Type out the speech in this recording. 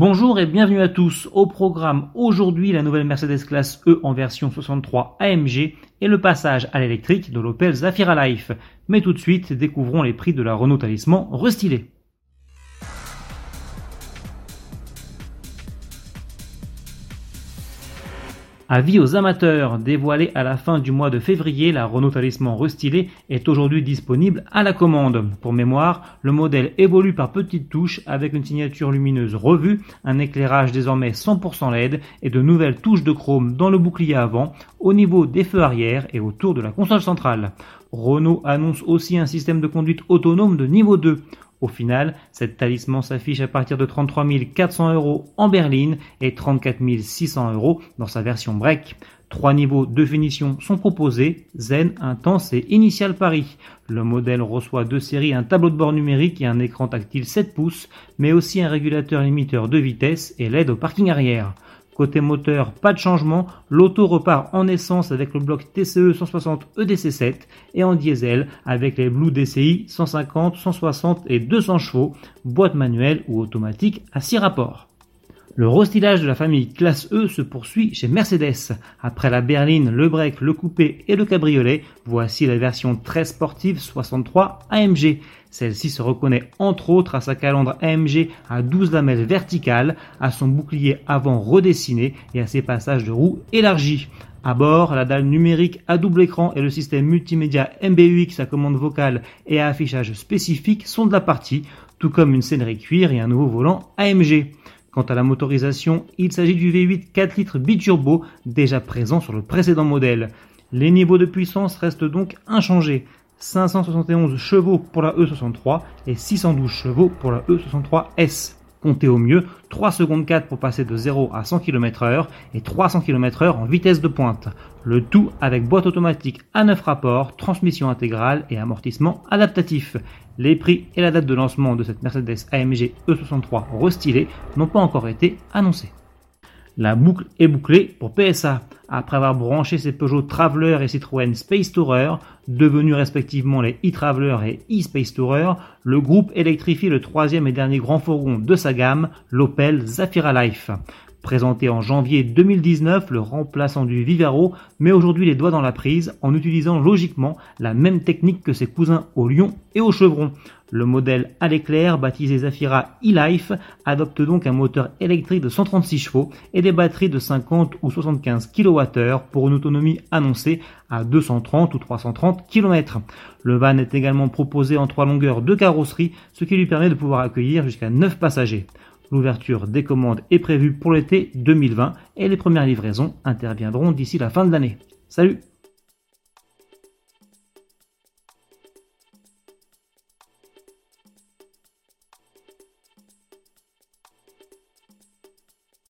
Bonjour et bienvenue à tous. Au programme aujourd'hui, la nouvelle Mercedes classe E en version 63 AMG et le passage à l'électrique de l'Opel Zafira Life. Mais tout de suite, découvrons les prix de la Renault Talisman restylée. Avis aux amateurs, dévoilée à la fin du mois de février, la Renault Talisman restylée est aujourd'hui disponible à la commande. Pour mémoire, le modèle évolue par petites touches avec une signature lumineuse revue, un éclairage désormais 100% LED et de nouvelles touches de chrome dans le bouclier avant, au niveau des feux arrière et autour de la console centrale. Renault annonce aussi un système de conduite autonome de niveau 2. Au final, cette talisman s'affiche à partir de 33 400 euros en berline et 34 600 euros dans sa version break. Trois niveaux de finition sont proposés, Zen, Intense et Initial Paris. Le modèle reçoit deux séries, un tableau de bord numérique et un écran tactile 7 pouces, mais aussi un régulateur limiteur de vitesse et l'aide au parking arrière. Côté moteur, pas de changement, l'auto repart en essence avec le bloc TCE 160 EDC7 et en diesel avec les Blue DCI 150, 160 et 200 chevaux, boîte manuelle ou automatique à 6 rapports. Le restylage de la famille classe E se poursuit chez Mercedes. Après la berline, le break, le coupé et le cabriolet, voici la version très sportive 63 AMG. Celle-ci se reconnaît entre autres à sa calandre AMG à 12 lamelles verticales, à son bouclier avant redessiné et à ses passages de roues élargis. À bord, la dalle numérique à double écran et le système multimédia MBUX à commande vocale et à affichage spécifique sont de la partie, tout comme une scénerie cuir et un nouveau volant AMG. Quant à la motorisation, il s'agit du V8 4 litres biturbo déjà présent sur le précédent modèle. Les niveaux de puissance restent donc inchangés. 571 chevaux pour la E63 et 612 chevaux pour la E63S. Comptez au mieux 3 secondes 4 pour passer de 0 à 100 km h et 300 km h en vitesse de pointe. Le tout avec boîte automatique à 9 rapports, transmission intégrale et amortissement adaptatif. Les prix et la date de lancement de cette Mercedes AMG E63 restylée n'ont pas encore été annoncés. La boucle est bouclée pour PSA. Après avoir branché ses Peugeot Traveler et Citroën Space Tourer, devenus respectivement les e-Traveler et e-Space Tourer, le groupe électrifie le troisième et dernier grand fourgon de sa gamme, l'Opel Zafira Life. Présenté en janvier 2019, le remplaçant du Vivaro met aujourd'hui les doigts dans la prise en utilisant logiquement la même technique que ses cousins au lion et au chevron. Le modèle à l'éclair, baptisé Zafira e-Life, adopte donc un moteur électrique de 136 chevaux et des batteries de 50 ou 75 kWh pour une autonomie annoncée à 230 ou 330 km. Le van est également proposé en trois longueurs de carrosserie, ce qui lui permet de pouvoir accueillir jusqu'à 9 passagers. L'ouverture des commandes est prévue pour l'été 2020 et les premières livraisons interviendront d'ici la fin de l'année. Salut